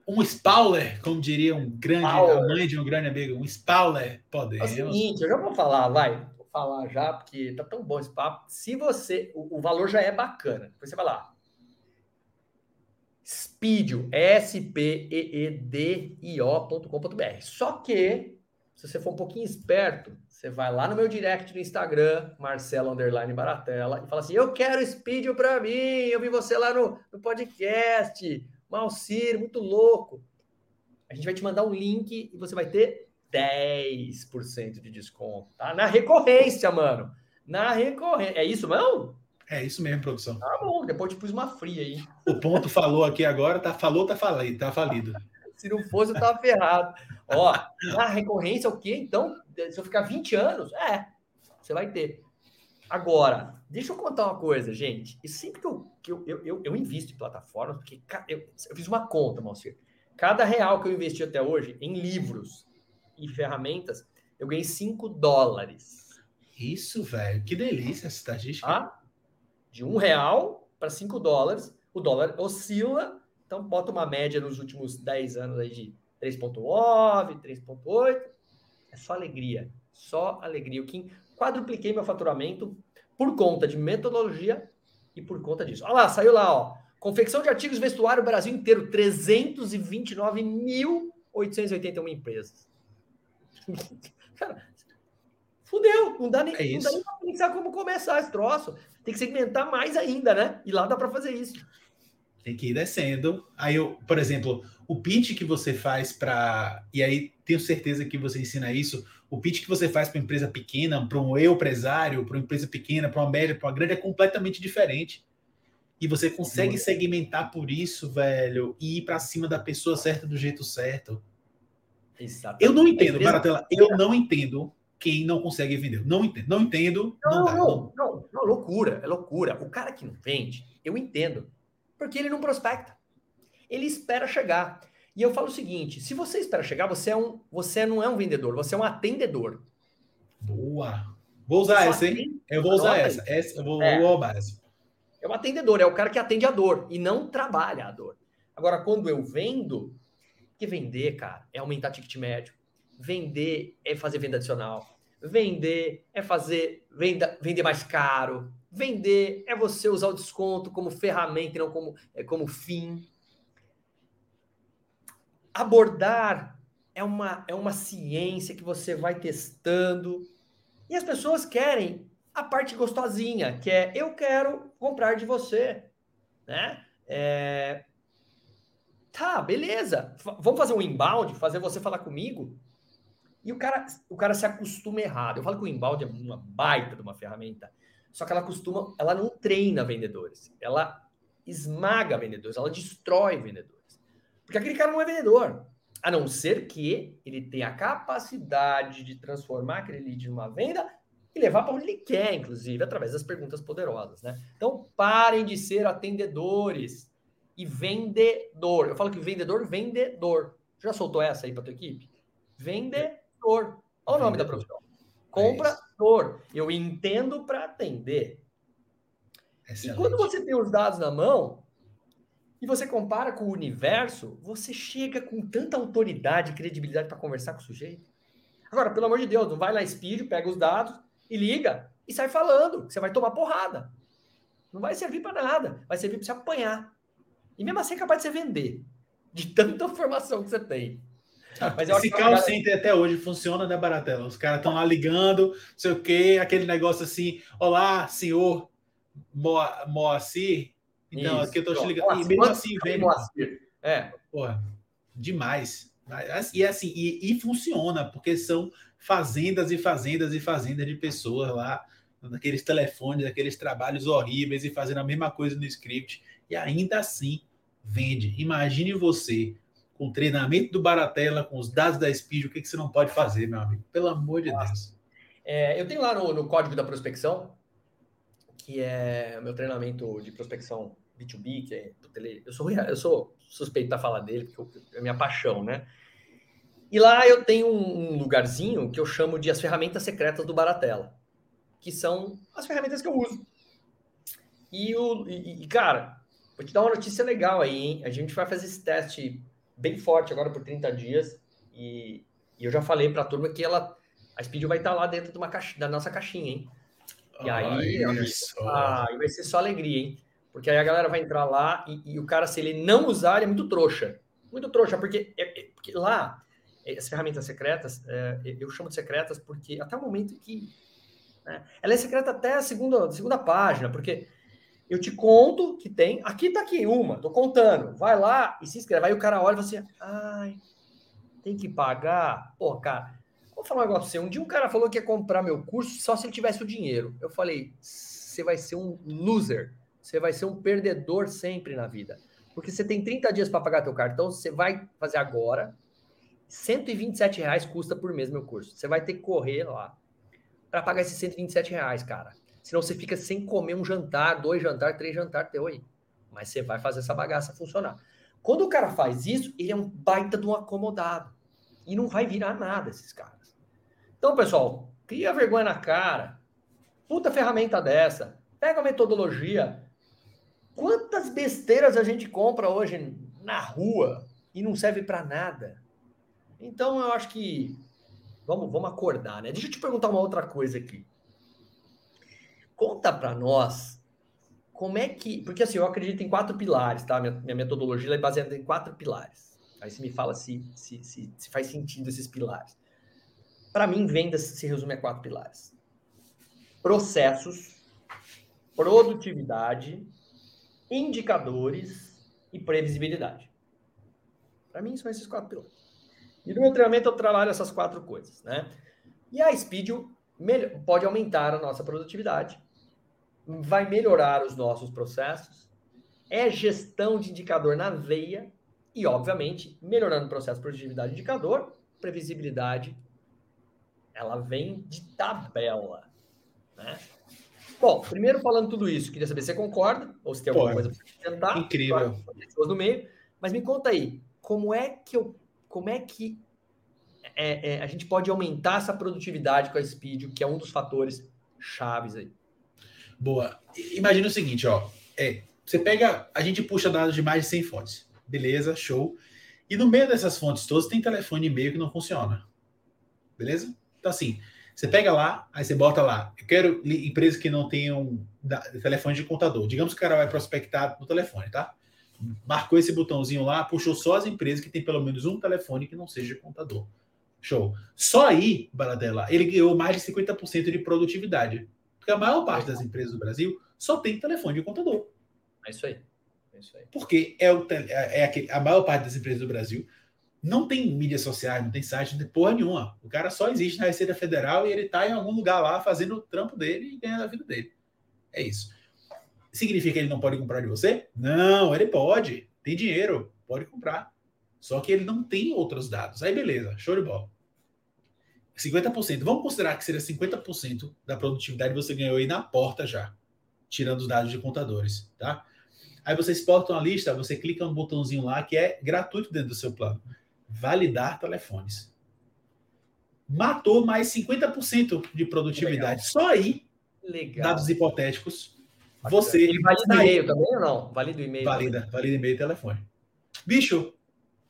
Speaker 3: Um spoiler, como diria um grande, Spauler. a mãe de um grande amigo, um spoiler, podemos.
Speaker 1: É o seguinte, eu já vou falar, vai, vou falar já, porque tá tão bom esse papo. Se você, o, o valor já é bacana, depois você vai lá. Speedio, S-P-E-E-D-I-O.com.br. Só que, se você for um pouquinho esperto, você vai lá no meu direct no Instagram, Marcelo Underline Baratella, e fala assim: Eu quero Speedio para mim, eu vi você lá no, no podcast, Malcir, muito louco. A gente vai te mandar um link e você vai ter 10% de desconto, tá? Na recorrência, mano. Na recorrência. É isso mesmo?
Speaker 3: É isso mesmo, produção.
Speaker 1: Tá bom, depois te pus uma fria aí.
Speaker 3: O ponto falou aqui agora, tá, falou, tá falido, tá falido.
Speaker 1: Se não fosse, eu tava ferrado. Ó, na recorrência, o quê? Então, se eu ficar 20 anos, é, você vai ter. Agora, deixa eu contar uma coisa, gente. E sempre que eu, que eu, eu, eu, eu invisto em plataformas, porque eu, eu fiz uma conta, Malcir. Cada real que eu investi até hoje em livros e ferramentas, eu ganhei 5 dólares.
Speaker 3: Isso, velho. Que delícia essa estatística.
Speaker 1: Ah, de um real para 5 dólares. O dólar oscila, então bota uma média nos últimos 10 anos aí de 3,9, 3,8. É só alegria. Só alegria. O que quadrupliquei meu faturamento por conta de metodologia e por conta disso. Olha lá, saiu lá, ó. Confecção de artigos vestuário Brasil inteiro, 329.881 empresas. Cara, fudeu, não dá nem, é não dá nem pra pensar como começar esse troço. Tem que segmentar mais ainda, né? E lá dá para fazer isso.
Speaker 3: Tem que ir descendo. Aí, eu, por exemplo, o pitch que você faz para. E aí, tenho certeza que você ensina isso. O pitch que você faz para uma empresa pequena, para um eu empresário, para uma empresa pequena, para uma média, para uma grande, é completamente diferente. E você consegue segmentar por isso, velho, e ir para cima da pessoa certa do jeito certo. Exatamente. Eu não entendo. Baratela, eu não entendo quem não consegue vender. Não entendo, não entendo.
Speaker 1: Não, não, não, não, não, loucura, é loucura. O cara que não vende, eu entendo. Porque ele não prospecta. Ele espera chegar. E eu falo o seguinte: se você espera chegar, você, é um, você não é um vendedor, você é um atendedor.
Speaker 3: Boa. Vou usar essa, hein? Eu vou usar essa. essa. Eu vou, é. roubar essa.
Speaker 1: É o atendedor, é o cara que atende a dor e não trabalha a dor. Agora, quando eu vendo, que vender, cara, é aumentar ticket médio. Vender é fazer venda adicional. Vender é fazer venda, vender mais caro. Vender é você usar o desconto como ferramenta e não como, é, como fim. Abordar é uma, é uma ciência que você vai testando. E as pessoas querem a parte gostosinha, que é eu quero comprar de você. Né? É... Tá, beleza. Vamos fazer um inbound, fazer você falar comigo. E o cara, o cara se acostuma errado. Eu falo que o inbound é uma baita de uma ferramenta. Só que ela costuma, ela não treina vendedores, ela esmaga vendedores, ela destrói vendedores. Porque aquele cara não é vendedor, a não ser que ele tenha a capacidade de transformar aquele lead numa venda e levar para onde ele quer, inclusive, através das perguntas poderosas, né? Então, parem de ser atendedores e vendedor. Eu falo que vendedor, vendedor. Já soltou essa aí para tua equipe? Vendedor. Olha o nome da profissão. Comprador. É eu entendo para atender. Excelente. E quando você tem os dados na mão e você compara com o universo, você chega com tanta autoridade e credibilidade para conversar com o sujeito. Agora, pelo amor de Deus, não vai lá Speed, pega os dados e liga e sai falando. Você vai tomar porrada. Não vai servir para nada. Vai servir para você apanhar. E mesmo assim é capaz de você vender. De tanta informação que você tem.
Speaker 3: Mas Esse call center até hoje funciona, né, Baratela? Os caras estão lá ligando, não sei o quê, aquele negócio assim, olá, senhor Moacir. Então, Isso. aqui eu tô te ligando. Moacir, e mesmo assim, vem.
Speaker 1: Moacir. É. Porra.
Speaker 3: demais. E assim, e, e funciona, porque são fazendas e fazendas e fazendas de pessoas lá, naqueles telefones, aqueles trabalhos horríveis e fazendo a mesma coisa no script, e ainda assim vende. Imagine você com treinamento do Baratella, com os dados da Speed, o que, que você não pode fazer, meu amigo? Pelo amor de Nossa. Deus.
Speaker 1: É, eu tenho lá no, no, código da prospecção, que é o meu treinamento de prospecção B2B, que é tele... eu, sou, eu sou suspeito para falar dele, porque é a minha paixão, né? E lá eu tenho um lugarzinho que eu chamo de as ferramentas secretas do Baratella, que são as ferramentas que eu uso. E, o, e, e cara, vou te dar uma notícia legal aí, hein? A gente vai fazer esse teste bem forte agora por 30 dias. E, e eu já falei para a turma que ela, a Speed vai estar tá lá dentro de uma caixa, da nossa caixinha, hein? E aí, ah, vai ser só alegria, hein? Porque aí a galera vai entrar lá e, e, o cara, se ele não usar, ele é muito trouxa. Muito trouxa, porque, é, é, porque lá, as ferramentas secretas, é, eu chamo de secretas porque até o momento que. Né, ela é secreta até a segunda, segunda página, porque eu te conto que tem. Aqui tá aqui, uma, tô contando. Vai lá e se inscreve. Aí o cara olha e fala assim: ai, tem que pagar. Pô, cara, vou falar um negócio pra você. Um dia um cara falou que ia comprar meu curso só se ele tivesse o dinheiro. Eu falei: você vai ser um loser. Você vai ser um perdedor sempre na vida. Porque você tem 30 dias para pagar teu cartão, você vai fazer agora. 127 reais custa por mês meu curso. Você vai ter que correr lá para pagar esses 127 reais, cara. Senão você fica sem comer um jantar, dois jantar, três jantar teu aí. Mas você vai fazer essa bagaça funcionar. Quando o cara faz isso, ele é um baita de um acomodado. E não vai virar nada esses caras. Então, pessoal, cria vergonha na cara. Puta ferramenta dessa. Pega a metodologia. Quantas besteiras a gente compra hoje na rua e não serve para nada? Então, eu acho que vamos, vamos acordar, né? Deixa eu te perguntar uma outra coisa aqui. Conta para nós como é que. Porque assim, eu acredito em quatro pilares, tá? Minha, minha metodologia é baseada em quatro pilares. Aí você me fala se, se, se, se faz sentido esses pilares. Para mim, vendas se resume a quatro pilares: processos, produtividade, indicadores e previsibilidade. Para mim, são esses quatro pilares. E no meu treinamento eu trabalho essas quatro coisas, né? E a Speed pode aumentar a nossa produtividade, vai melhorar os nossos processos, é gestão de indicador na veia e, obviamente, melhorando o processo, produtividade, indicador, previsibilidade, ela vem de tabela, né? Bom, primeiro falando tudo isso, queria saber se você concorda ou se tem alguma Pô, coisa para tentar.
Speaker 3: Incrível.
Speaker 1: Pessoas no meio, mas me conta aí, como é que eu, como é que é, é, a gente pode aumentar essa produtividade com a Speed, que é um dos fatores chaves aí?
Speaker 3: Boa. Imagina o seguinte, ó. É, você pega, a gente puxa dados de mais de 100 fontes. Beleza, show. E no meio dessas fontes todas tem telefone e-mail que não funciona. Beleza? Então assim, você pega lá, aí você bota lá, eu quero empresas que não tenham telefone de contador. Digamos que o cara vai prospectar no telefone, tá? Marcou esse botãozinho lá, puxou só as empresas que tem pelo menos um telefone que não seja contador. Show. Só aí, Baradela, ele ganhou mais de 50% de produtividade. Porque a maior parte das empresas do Brasil só tem telefone de contador.
Speaker 1: É isso aí. É isso aí.
Speaker 3: Porque é, o, é, é a maior parte das empresas do Brasil não tem mídias sociais, não tem site, não tem porra nenhuma. O cara só existe na Receita Federal e ele está em algum lugar lá fazendo o trampo dele e ganhando a vida dele. É isso. Significa que ele não pode comprar de você? Não, ele pode. Tem dinheiro, pode comprar. Só que ele não tem outros dados. Aí beleza, show de bola. 50%. Vamos considerar que seria 50% da produtividade que você ganhou aí na porta já, tirando os dados de contadores, tá? Aí você exporta uma lista, você clica no botãozinho lá que é gratuito dentro do seu plano. Validar telefones. Matou mais 50% de produtividade. Legal. Só aí, Legal. dados hipotéticos, você...
Speaker 1: Ele valida o e-mail também ou não? Valida o e-mail.
Speaker 3: Valida, valida e-mail e telefone. Bicho,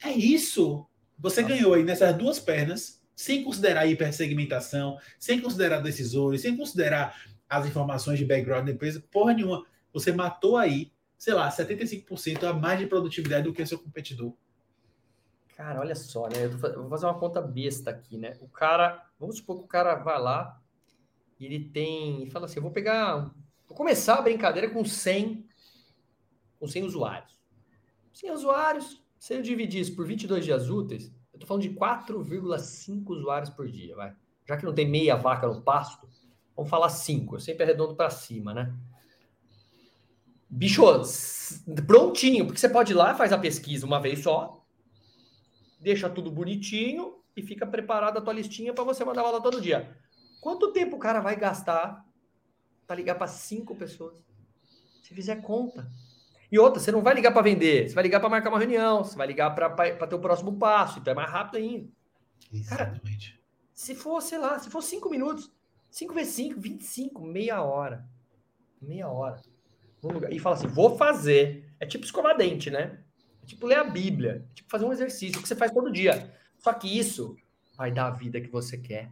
Speaker 3: é isso. Você Nossa. ganhou aí nessas duas pernas sem considerar hipersegmentação, sem considerar decisores, sem considerar as informações de background da empresa, porra nenhuma. Você matou aí, sei lá, 75% a mais de produtividade do que o seu competidor.
Speaker 1: Cara, olha só, né? Eu vou fazer uma conta besta aqui, né? O cara, vamos supor que o cara vai lá e ele tem, e fala assim, eu vou pegar, vou começar a brincadeira com 100, com 100 usuários. 100 usuários, Se eu dividir isso por 22 dias úteis, tô falando de 4,5 usuários por dia, vai. Já que não tem meia vaca no pasto, vamos falar 5. Eu sempre arredondo para cima, né? Bicho, prontinho, porque você pode ir lá, faz a pesquisa uma vez só, deixa tudo bonitinho e fica preparada a tua listinha para você mandar aula todo dia. Quanto tempo o cara vai gastar para ligar para cinco pessoas? Se fizer conta. E outra, você não vai ligar para vender, você vai ligar para marcar uma reunião, você vai ligar para ter o próximo passo, então é mais rápido ainda. Exatamente. Cara, se for, sei lá, se for cinco minutos, 5 vezes 5, 25, meia hora. Meia hora. E fala assim, vou fazer. É tipo escovar dente, né? É tipo ler a Bíblia. É tipo fazer um exercício que você faz todo dia. Só que isso vai dar a vida que você quer.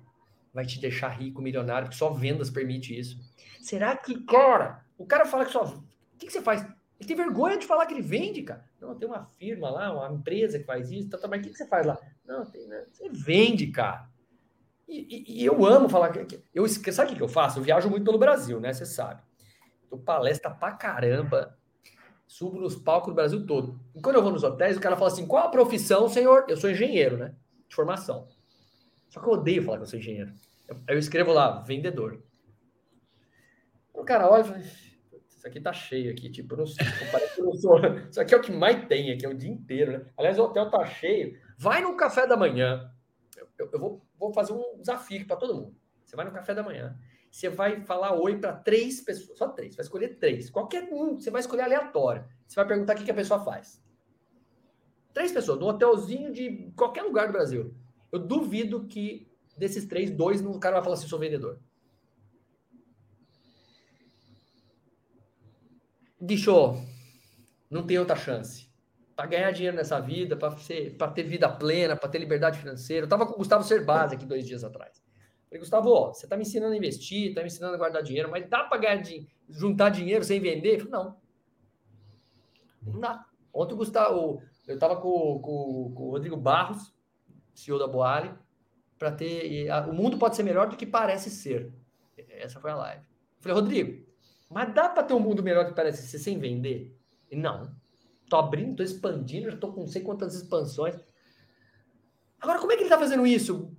Speaker 1: Vai te deixar rico, milionário, porque só vendas permite isso. Será que, cara, o cara fala que só. O que, que você faz? Ele tem vergonha de falar que ele vende, cara. Não, tem uma firma lá, uma empresa que faz isso. Tá, tá, mas o que, que você faz lá? Não, tem, né? Você vende, cara. E, e, e eu amo falar. Eu, sabe o que eu faço? Eu viajo muito pelo Brasil, né? Você sabe. Eu palestra pra caramba. Subo nos palcos do Brasil todo. E quando eu vou nos hotéis, o cara fala assim: qual a profissão, senhor? Eu sou engenheiro, né? De formação. Só que eu odeio falar que eu sou engenheiro. Aí eu escrevo lá, vendedor. O cara olha e fala: aqui tá cheio aqui. Tipo, não, eu não sou. Isso aqui é o que mais tem aqui, é o dia inteiro, né? Aliás, o hotel tá cheio. Vai no café da manhã. Eu, eu vou, vou fazer um desafio para todo mundo. Você vai no café da manhã. Você vai falar oi para três pessoas, só três, vai escolher três. Qualquer um, você vai escolher aleatório. Você vai perguntar o que, que a pessoa faz. Três pessoas, num hotelzinho de qualquer lugar do Brasil. Eu duvido que desses três, dois, o cara vai falar assim: sou vendedor. Bicho, não tem outra chance. Para ganhar dinheiro nessa vida, para ter vida plena, para ter liberdade financeira. Eu tava com o Gustavo Cerbasi aqui dois dias atrás. Falei, Gustavo, ó, você está me ensinando a investir, está me ensinando a guardar dinheiro, mas dá para ganhar juntar dinheiro sem vender? Falei, não. Não dá. Ontem o Gustavo, eu estava com, com, com, o Rodrigo Barros, CEO da Boali, para ter. A, o mundo pode ser melhor do que parece ser. Essa foi a live. Falei, Rodrigo, mas dá para ter um mundo melhor que parece ser sem vender? Não. Tô abrindo, tô expandindo, já tô com não sei quantas expansões. Agora, como é que ele está fazendo isso?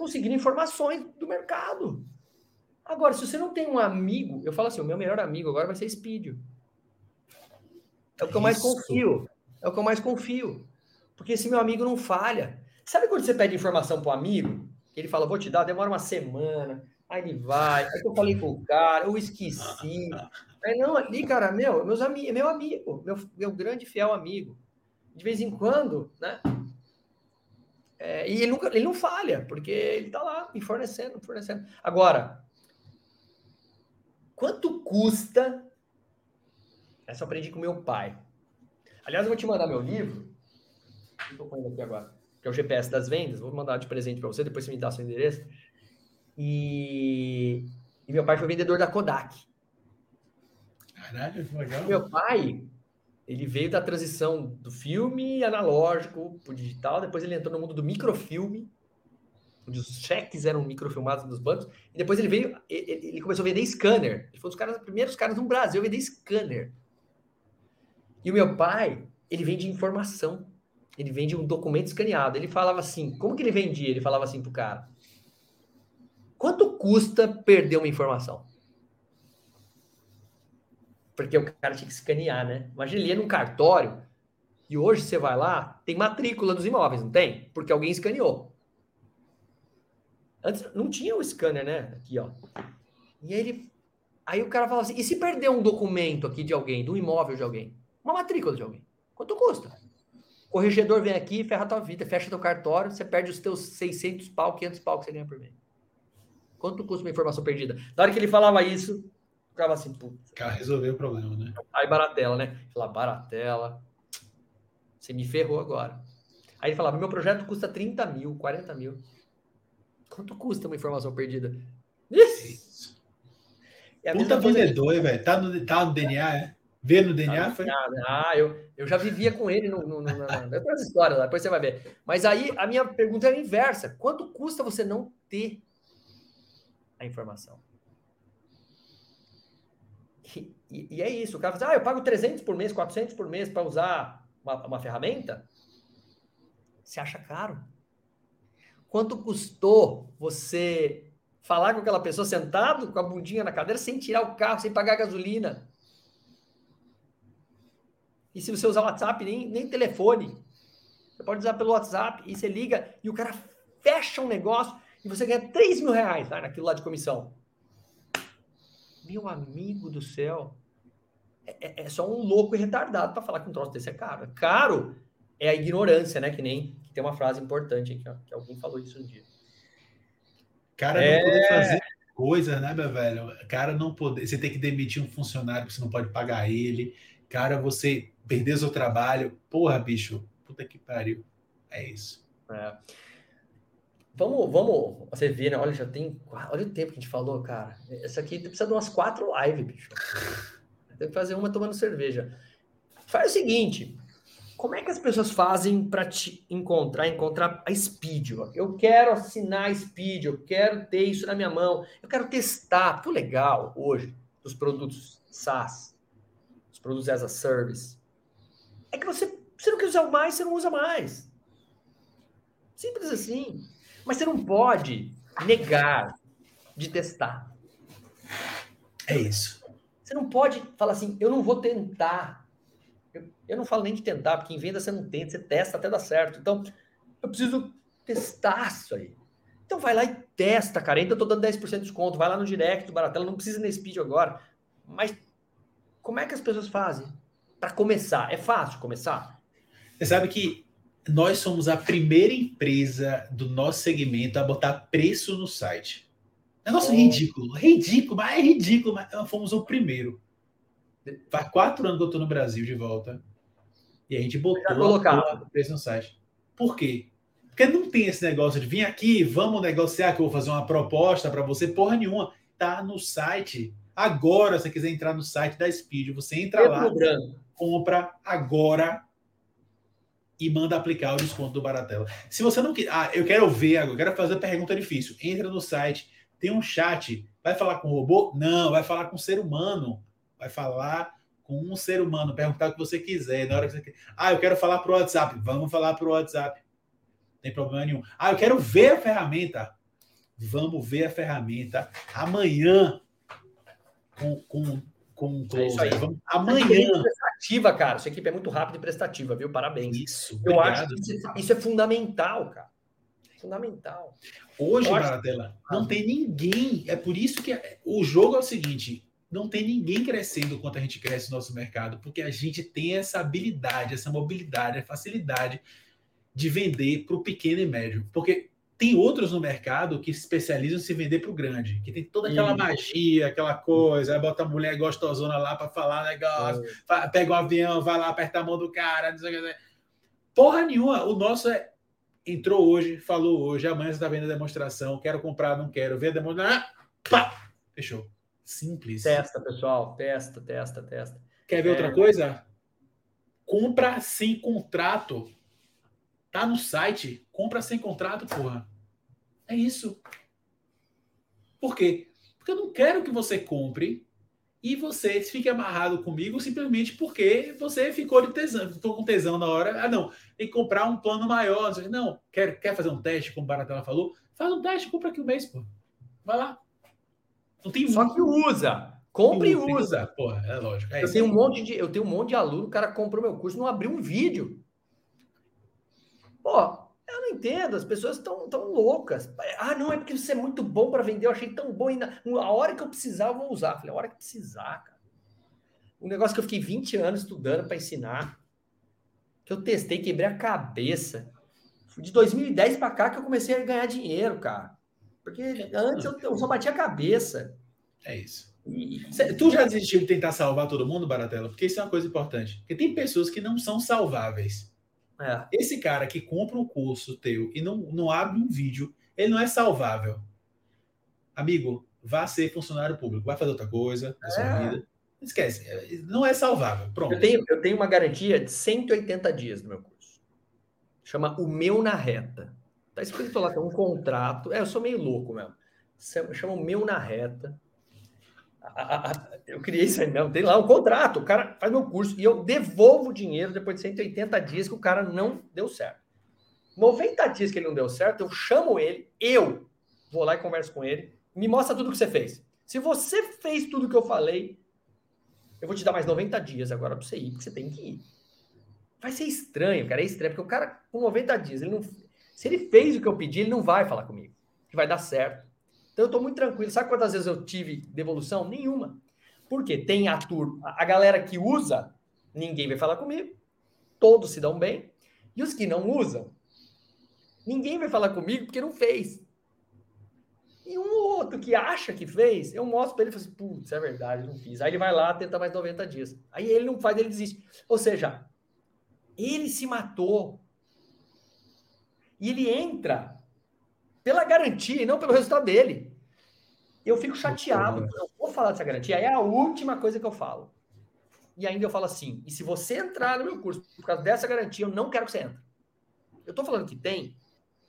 Speaker 1: conseguindo informações do mercado. Agora, se você não tem um amigo, eu falo assim, o meu melhor amigo agora vai ser Speed. É o que eu mais confio. É o que eu mais confio. Porque esse meu amigo não falha. Sabe quando você pede informação para um amigo? Ele fala, vou te dar, demora uma semana. Aí ele vai. Aí eu falei com o cara, eu esqueci. Aí não, ali, cara, meu, meus amigos, meu amigo, meu, meu grande fiel amigo. De vez em quando, né? É, e ele, nunca, ele não falha, porque ele está lá me fornecendo, fornecendo. Agora, quanto custa? Essa eu aprendi com meu pai. Aliás, eu vou te mandar meu livro. Estou com ele aqui agora. Que é o GPS das vendas. Vou mandar de presente para você, depois você me dá seu endereço. E, e meu pai foi vendedor da Kodak.
Speaker 3: Caralho, que legal.
Speaker 1: Meu pai ele veio da transição do filme analógico para o digital, depois ele entrou no mundo do microfilme, onde os cheques eram microfilmados nos bancos, e depois ele veio, ele começou a vender scanner. Ele foi um dos caras, primeiros caras no Brasil a vender scanner. E o meu pai, ele vende informação. Ele vende um documento escaneado. Ele falava assim, como que ele vendia? Ele falava assim pro cara: Quanto custa perder uma informação? porque o cara tinha que escanear, né? Imagina, ele ia num cartório e hoje você vai lá, tem matrícula dos imóveis, não tem? Porque alguém escaneou. Antes não tinha o scanner, né? Aqui, ó. E aí ele. Aí o cara fala assim: e se perder um documento aqui de alguém, do imóvel de alguém? Uma matrícula de alguém? Quanto custa? O corregedor vem aqui, ferra a tua vida, fecha teu cartório, você perde os teus 600 pau, 500 pau que você ganha por mês. Quanto custa uma informação perdida? Na hora que ele falava isso, ficava assim, putz.
Speaker 3: O cara resolveu o problema, né?
Speaker 1: Aí Baratela, né? Falar, Baratela, você me ferrou agora. Aí ele falava, meu projeto custa 30 mil, 40 mil. Quanto custa uma informação perdida?
Speaker 3: Isso. É Puta vendedor, velho. Tá no, tá no DNA, é? Vê no DNA, tá foi?
Speaker 1: Ah, eu, eu já vivia com ele no, no, no, na, na, histórias, depois você vai ver. Mas aí a minha pergunta é a inversa. Quanto custa você não ter a informação? E, e, é isso. O cara fala assim, ah, eu pago 300 por mês, 400 por mês para usar uma, uma ferramenta, você acha caro. Quanto custou você falar com aquela pessoa sentado com a bundinha na cadeira sem tirar o carro, sem pagar gasolina? E se você usar WhatsApp, nem, nem telefone. Você pode usar pelo WhatsApp e você liga e o cara fecha um negócio e você ganha 3 mil reais tá, naquilo lá de comissão. Meu amigo do céu. É, é, é só um louco e retardado para falar que um troço desse é caro. Caro é a ignorância, né? Que nem que tem uma frase importante aqui, ó, que alguém falou isso um dia.
Speaker 3: Cara, não é... poder fazer coisa, né, meu velho? Cara, não poder. Você tem que demitir um funcionário que você não pode pagar ele. Cara, você perder seu trabalho. Porra, bicho, puta que pariu. É isso. É.
Speaker 1: Vamos, vamos, você vê, né? Olha, já tem. Olha o tempo que a gente falou, cara. Essa aqui precisa de umas quatro lives, bicho. Tem que fazer uma tomando cerveja. Faz o seguinte: como é que as pessoas fazem para te encontrar, encontrar a Speed? Eu quero assinar a Speed, eu quero ter isso na minha mão, eu quero testar. Porque o legal hoje dos produtos SaaS, os produtos as a service, é que você, você não quer usar mais, você não usa mais. Simples assim. Mas você não pode negar de testar.
Speaker 3: É isso.
Speaker 1: Você não pode falar assim, eu não vou tentar. Eu, eu não falo nem de tentar, porque em venda você não tenta, você testa até dar certo. Então, eu preciso testar isso aí. Então vai lá e testa, cara. Ainda estou dando 10% de desconto. Vai lá no direct do Baratela, não precisa nesse vídeo agora. Mas como é que as pessoas fazem? Para começar, é fácil começar?
Speaker 3: Você sabe que nós somos a primeira empresa do nosso segmento a botar preço no site. Negócio oh. ridículo, ridículo, mas é ridículo, mas nós fomos o primeiro. Faz quatro anos que eu estou no Brasil de volta. E a gente botou
Speaker 1: o
Speaker 3: preço no site. Por quê? Porque não tem esse negócio de vir aqui, vamos negociar, que eu vou fazer uma proposta para você, porra nenhuma. Tá no site. Agora, se você quiser entrar no site da Speed, você entra eu lá, compra agora e manda aplicar o desconto do Baratela. Se você não quer, ah, eu quero ver agora, eu quero fazer uma pergunta difícil. Entra no site, tem um chat, vai falar com o robô? Não, vai falar com o ser humano. Vai falar com um ser humano, perguntar o que você quiser, na hora que você quer. Ah, eu quero falar pro WhatsApp. Vamos falar pro WhatsApp. Não tem problema nenhum. Ah, eu quero ver a ferramenta. Vamos ver a ferramenta amanhã com, com com
Speaker 1: é isso aí. Amanhã. É prestativa, cara. Sua equipe é muito rápida e prestativa, viu? Parabéns.
Speaker 3: Isso.
Speaker 1: Eu obrigado. acho que isso, é, isso, é fundamental, cara. Fundamental.
Speaker 3: Hoje, Baratela, não tem ninguém. É por isso que o jogo é o seguinte: não tem ninguém crescendo quanto a gente cresce no nosso mercado, porque a gente tem essa habilidade, essa mobilidade, a facilidade de vender para o pequeno e médio. Porque tem outros no mercado que se especializam em se vender para o grande, que tem toda aquela magia, aquela coisa, aí bota a mulher gostosona lá para falar negócio, é. pega um avião, vai lá, aperta a mão do cara, não sei o que. Porra nenhuma, o nosso é. Entrou hoje, falou hoje, amanhã você está vendo a demonstração, quero comprar, não quero, ver a demonstração, ah, pá, fechou. Simples.
Speaker 1: Testa, pessoal, testa, testa, testa.
Speaker 3: Quer ver é... outra coisa? Compra sem contrato. Tá no site, compra sem contrato, porra. É isso. Por quê? Porque eu não quero que você compre e você fique amarrado comigo simplesmente porque você ficou de tesão, ficou com tesão na hora. Ah, não, tem que comprar um plano maior. Não, quer, quer fazer um teste, como o Baratela falou? Faz um teste, compra aqui o um mês, pô. Vai lá.
Speaker 1: Não tem Só que usa. Compre e usa. usa.
Speaker 3: Porra, é lógico. É
Speaker 1: eu, tenho um monte de, eu tenho um monte de aluno, o cara comprou meu curso, não abriu um vídeo. Pô, eu não entendo, as pessoas estão tão loucas. Ah, não, é porque você é muito bom para vender, eu achei tão bom. Ainda... A hora que eu precisar, eu vou usar. Falei, a hora que precisar, cara. Um negócio que eu fiquei 20 anos estudando para ensinar, que eu testei, quebrei a cabeça. De 2010 para cá que eu comecei a ganhar dinheiro, cara. Porque antes eu, eu só batia a cabeça.
Speaker 3: É isso. E... Tu já desistiu de tentar salvar todo mundo, Baratela? Porque isso é uma coisa importante. Porque tem pessoas que não são salváveis. É. Esse cara que compra um curso teu e não, não abre um vídeo, ele não é salvável. Amigo, vá ser funcionário público, vai fazer outra coisa na sua é. vida. Esquece, é, não é salvável. Pronto.
Speaker 1: Eu tenho, eu tenho uma garantia de 180 dias no meu curso. Chama O Meu na Reta. Tá escrito lá, tem um contrato. É, eu sou meio louco mesmo. Chama O Meu na Reta. Eu criei isso aí mesmo. Tem lá um contrato. O cara faz meu curso e eu devolvo o dinheiro depois de 180 dias que o cara não deu certo. 90 dias que ele não deu certo, eu chamo ele, eu vou lá e converso com ele, me mostra tudo que você fez. Se você fez tudo que eu falei, eu vou te dar mais 90 dias agora para você ir, porque você tem que ir. Vai ser estranho, cara, é estranho, porque o cara com 90 dias, ele não, se ele fez o que eu pedi, ele não vai falar comigo, que vai dar certo. Então eu estou muito tranquilo. Sabe quantas vezes eu tive devolução? Nenhuma. Por quê? Tem a turma, a galera que usa, ninguém vai falar comigo. Todos se dão bem. E os que não usam, ninguém vai falar comigo porque não fez. E um outro que acha que fez, eu mostro para ele e falo assim, putz, é verdade, não fiz. Aí ele vai lá, tenta mais 90 dias. Aí ele não faz, ele desiste. Ou seja, ele se matou. E ele entra pela garantia e não pelo resultado dele. Eu fico chateado. Eu vou falar dessa garantia. É a última coisa que eu falo. E ainda eu falo assim: e se você entrar no meu curso por causa dessa garantia, eu não quero que você entre. Eu estou falando que tem,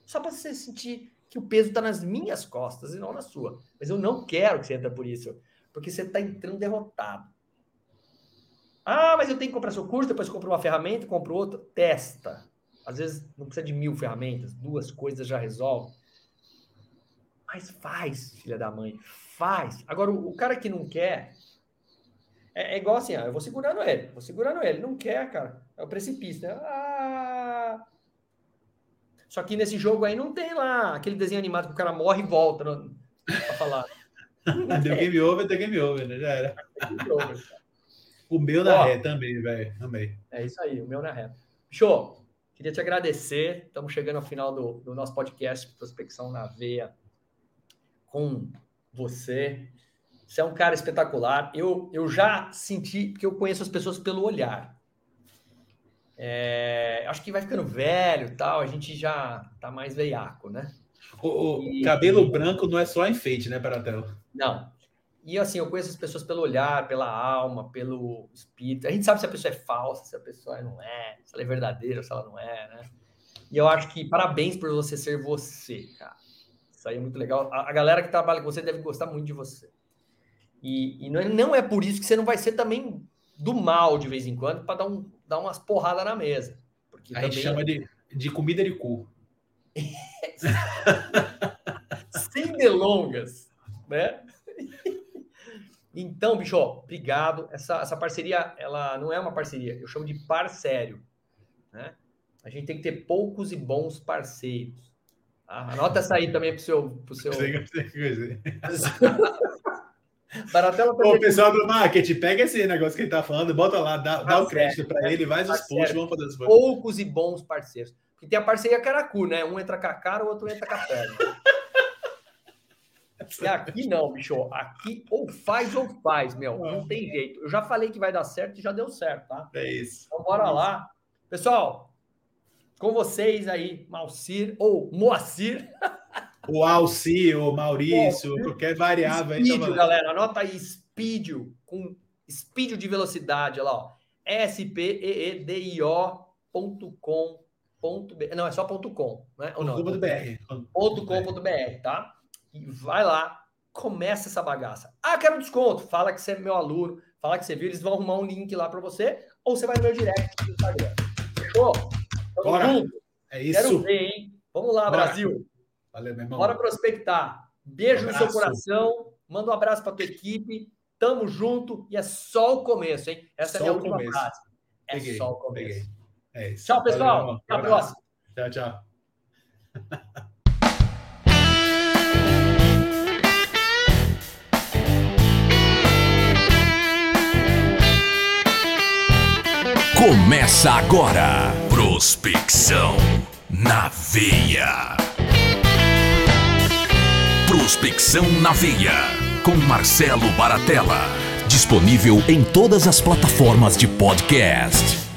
Speaker 1: só para você sentir que o peso está nas minhas costas e não na sua. Mas eu não quero que você entre por isso, porque você está entrando derrotado. Ah, mas eu tenho que comprar seu curso, depois compro uma ferramenta, compro outra. Testa. Às vezes não precisa de mil ferramentas, duas coisas já resolve. Mas faz, filha da mãe, faz. Agora, o, o cara que não quer, é, é, igual assim, ó, eu vou segurando ele, vou segurando ele. Não quer, cara. É o precipício, né? Ah, só que nesse jogo aí não tem lá aquele desenho animado que o cara morre e volta no, pra falar.
Speaker 3: deu game over, deu game over, né? Já era. o meu na ré também, velho. Amei.
Speaker 1: É isso aí, o meu na ré. Show! Queria te agradecer. Estamos chegando ao final do, do nosso podcast Prospecção na Veia com você. Você é um cara espetacular. Eu, eu já senti, porque eu conheço as pessoas pelo olhar. É, acho que vai ficando velho tal, a gente já tá mais veiaco, né?
Speaker 3: O, o e, cabelo branco não é só enfeite, né, Paratel?
Speaker 1: Não. E assim, eu conheço as pessoas pelo olhar, pela alma, pelo espírito. A gente sabe se a pessoa é falsa, se a pessoa não é, se ela é verdadeira, se ela não é, né? E eu acho que parabéns por você ser você, cara. Isso aí é muito legal. A, a galera que trabalha com você deve gostar muito de você. E, e não, é, não é por isso que você não vai ser também do mal de vez em quando para dar, um, dar umas porradas na mesa.
Speaker 3: Porque a gente chama de, de comida de cu.
Speaker 1: Sem delongas, né? Então, bicho, ó, obrigado. Essa, essa parceria, ela não é uma parceria, eu chamo de parceiro, né? A gente tem que ter poucos e bons parceiros. Tá? Anota essa aí também pro seu. Pro seu...
Speaker 3: Baratela o pessoal do marketing, pega esse negócio que ele tá falando, bota lá, dá, dá o crédito para ele, faz os posts, vamos fazer os
Speaker 1: posts. Poucos e bons parceiros. Porque tem a parceria Caracu, né? Um entra com a cara, o outro entra com a perna. E aqui não, bicho. Aqui ou faz ou faz, meu. Não tem jeito. Eu já falei que vai dar certo e já deu certo, tá?
Speaker 3: É isso.
Speaker 1: Então bora lá. Pessoal, com vocês aí, Malcir ou Moacir.
Speaker 3: o Alci, o Maurício, é, qualquer variável
Speaker 1: aí. Speedio, galera, anota aí, Speedio, com Speedio de velocidade, olha lá, ó. S-P-E-E-D-I-O.com.br. Não, é só ponto .com, né? Ou não?
Speaker 3: Ponto .br.
Speaker 1: Ponto .com.br, tá? E vai lá, começa essa bagaça. Ah, quero desconto. Fala que você é meu aluno, fala que você viu, eles vão arrumar um link lá para você, ou você vai no meu direct no Instagram. Fechou?
Speaker 3: Tamo Bora. junto. É isso.
Speaker 1: Quero ver, hein? Vamos lá, Bora. Brasil.
Speaker 3: Valeu, meu irmão.
Speaker 1: Bora prospectar. Beijo um no seu coração. Manda um abraço para tua equipe. Tamo junto e é só o começo, hein? Essa só é a minha última começo. frase. É peguei, só o começo. É isso. Tchau, pessoal. Valeu, Até a próxima.
Speaker 3: Tchau, tchau.
Speaker 2: Começa agora. Prospecção na veia. Prospecção na Veia, com Marcelo Baratella. Disponível em todas as plataformas de podcast.